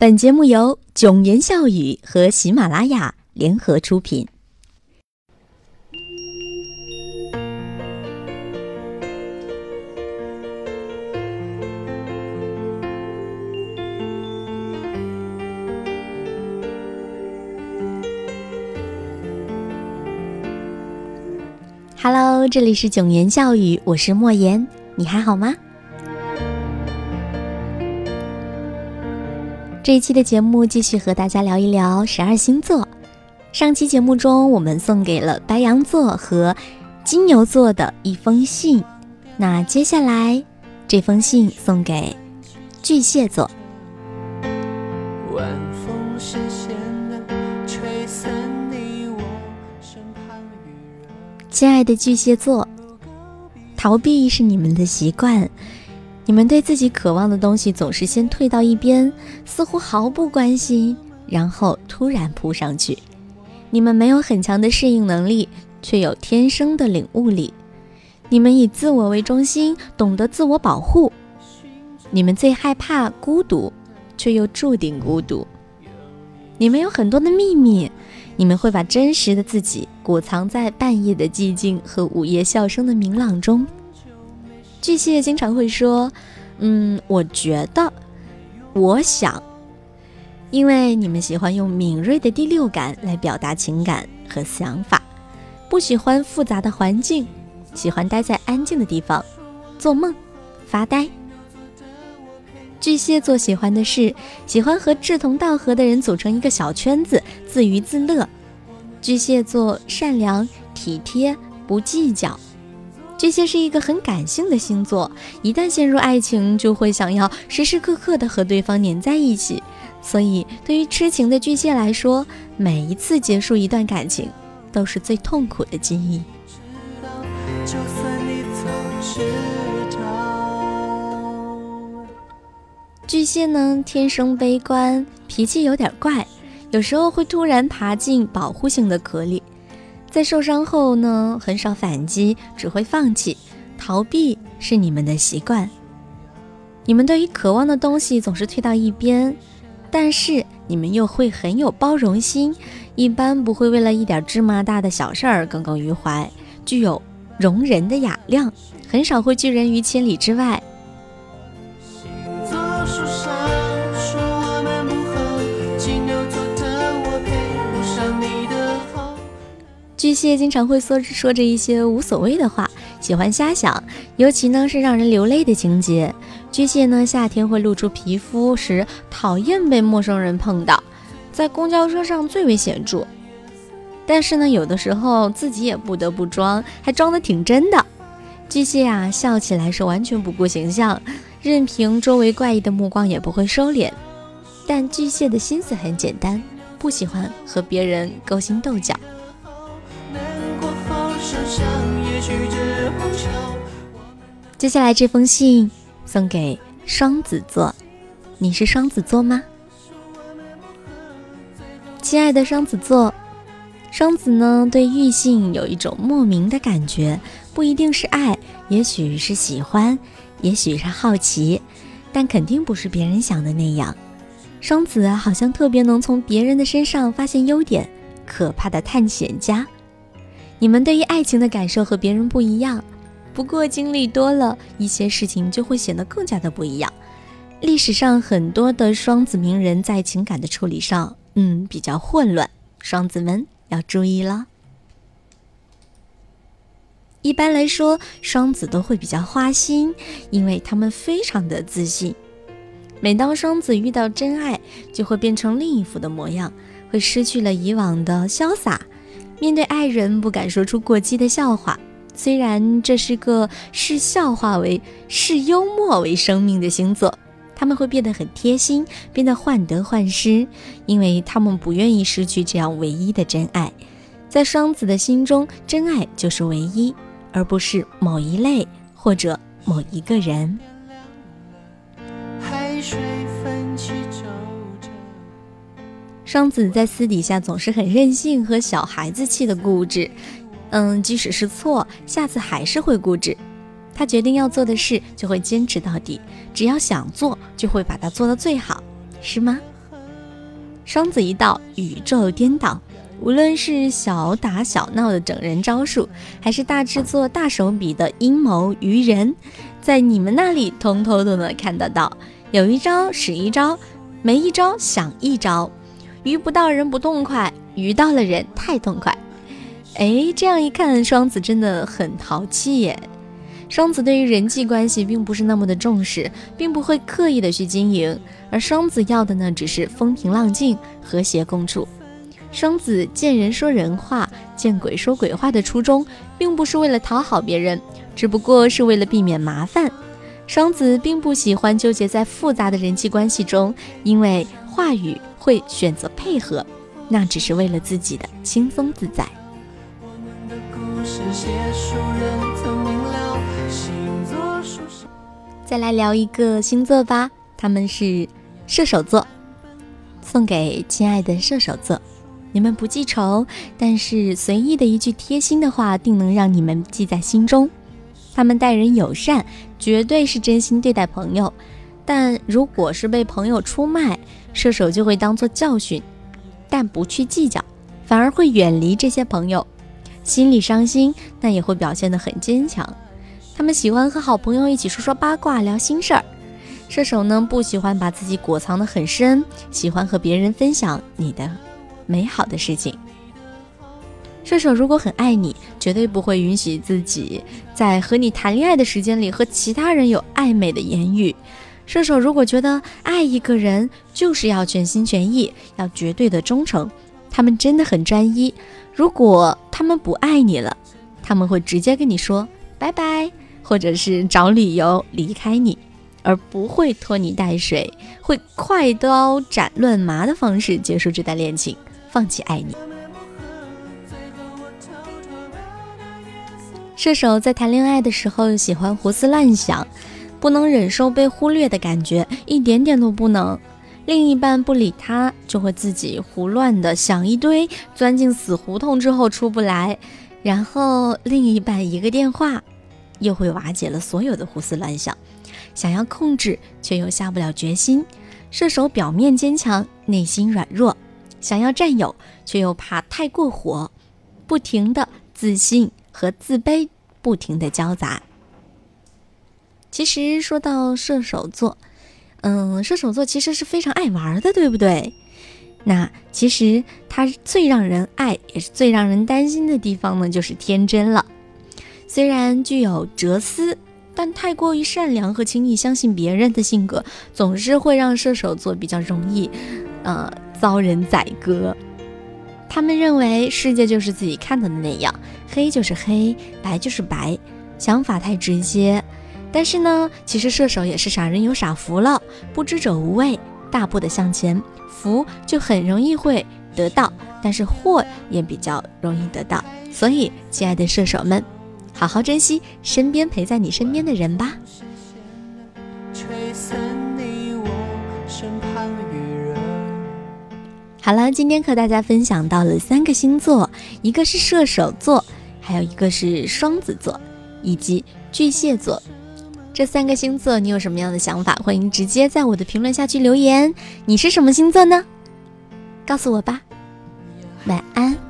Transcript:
本节目由囧言笑语和喜马拉雅联合出品。Hello，这里是囧言笑语，我是莫言，你还好吗？这一期的节目继续和大家聊一聊十二星座。上期节目中，我们送给了白羊座和金牛座的一封信。那接下来这封信送给巨蟹座。亲爱的巨蟹座，逃避是你们的习惯。你们对自己渴望的东西总是先退到一边，似乎毫不关心，然后突然扑上去。你们没有很强的适应能力，却有天生的领悟力。你们以自我为中心，懂得自我保护。你们最害怕孤独，却又注定孤独。你们有很多的秘密，你们会把真实的自己裹藏在半夜的寂静和午夜笑声的明朗中。巨蟹经常会说：“嗯，我觉得，我想。”因为你们喜欢用敏锐的第六感来表达情感和想法，不喜欢复杂的环境，喜欢待在安静的地方，做梦、发呆。巨蟹座喜欢的是喜欢和志同道合的人组成一个小圈子，自娱自乐。巨蟹座善良、体贴，不计较。巨蟹是一个很感性的星座，一旦陷入爱情，就会想要时时刻刻的和对方黏在一起。所以，对于痴情的巨蟹来说，每一次结束一段感情，都是最痛苦的记忆。巨蟹呢，天生悲观，脾气有点怪，有时候会突然爬进保护性的壳里。在受伤后呢，很少反击，只会放弃、逃避，是你们的习惯。你们对于渴望的东西总是推到一边，但是你们又会很有包容心，一般不会为了一点芝麻大的小事儿耿耿于怀，具有容人的雅量，很少会拒人于千里之外。巨蟹经常会说说着一些无所谓的话，喜欢瞎想，尤其呢是让人流泪的情节。巨蟹呢夏天会露出皮肤时，讨厌被陌生人碰到，在公交车上最为显著。但是呢，有的时候自己也不得不装，还装得挺真的。巨蟹啊，笑起来是完全不顾形象，任凭周围怪异的目光也不会收敛。但巨蟹的心思很简单，不喜欢和别人勾心斗角。接下来这封信送给双子座，你是双子座吗？亲爱的双子座，双子呢对异性有一种莫名的感觉，不一定是爱，也许是喜欢，也许是好奇，但肯定不是别人想的那样。双子好像特别能从别人的身上发现优点，可怕的探险家。你们对于爱情的感受和别人不一样。不过经历多了一些事情，就会显得更加的不一样。历史上很多的双子名人在情感的处理上，嗯，比较混乱，双子们要注意了。一般来说，双子都会比较花心，因为他们非常的自信。每当双子遇到真爱，就会变成另一副的模样，会失去了以往的潇洒，面对爱人不敢说出过激的笑话。虽然这是个视笑话为视幽默为生命的星座，他们会变得很贴心，变得患得患失，因为他们不愿意失去这样唯一的真爱。在双子的心中，真爱就是唯一，而不是某一类或者某一个人。双子在私底下总是很任性和小孩子气的固执。嗯，即使是错，下次还是会固执。他决定要做的事，就会坚持到底。只要想做，就会把它做到最好，是吗？双子一到，宇宙颠倒。无论是小打小闹的整人招数，还是大制作、大手笔的阴谋愚人，在你们那里通通都能看得到。有一招使一招，没一招想一招。鱼不到人不痛快，鱼到了人太痛快。哎，这样一看，双子真的很淘气耶。双子对于人际关系并不是那么的重视，并不会刻意的去经营，而双子要的呢，只是风平浪静、和谐共处。双子见人说人话，见鬼说鬼话的初衷，并不是为了讨好别人，只不过是为了避免麻烦。双子并不喜欢纠结在复杂的人际关系中，因为话语会选择配合，那只是为了自己的轻松自在。再来聊一个星座吧，他们是射手座，送给亲爱的射手座。你们不记仇，但是随意的一句贴心的话，定能让你们记在心中。他们待人友善，绝对是真心对待朋友。但如果是被朋友出卖，射手就会当做教训，但不去计较，反而会远离这些朋友。心里伤心，但也会表现得很坚强。他们喜欢和好朋友一起说说八卦，聊心事儿。射手呢，不喜欢把自己裹藏得很深，喜欢和别人分享你的。美好的事情。射手如果很爱你，绝对不会允许自己在和你谈恋爱的时间里和其他人有暧昧的言语。射手如果觉得爱一个人就是要全心全意，要绝对的忠诚，他们真的很专一。如果他们不爱你了，他们会直接跟你说拜拜，或者是找理由离开你。而不会拖泥带水，会快刀斩乱麻的方式结束这段恋情，放弃爱你。射手在谈恋爱的时候喜欢胡思乱想，不能忍受被忽略的感觉，一点点都不能。另一半不理他，就会自己胡乱的想一堆，钻进死胡同之后出不来，然后另一半一个电话，又会瓦解了所有的胡思乱想。想要控制，却又下不了决心。射手表面坚强，内心软弱；想要占有，却又怕太过火，不停的自信和自卑不停的交杂。其实说到射手座，嗯，射手座其实是非常爱玩的，对不对？那其实他最让人爱，也是最让人担心的地方呢，就是天真了。虽然具有哲思。但太过于善良和轻易相信别人的性格，总是会让射手座比较容易，呃，遭人宰割。他们认为世界就是自己看到的那样，黑就是黑，白就是白，想法太直接。但是呢，其实射手也是傻人有傻福了，不知者无畏，大步的向前，福就很容易会得到，但是祸也比较容易得到。所以，亲爱的射手们。好好珍惜身边陪在你身边的人吧。好了，今天和大家分享到了三个星座，一个是射手座，还有一个是双子座，以及巨蟹座。这三个星座，你有什么样的想法？欢迎直接在我的评论下去留言。你是什么星座呢？告诉我吧。晚安。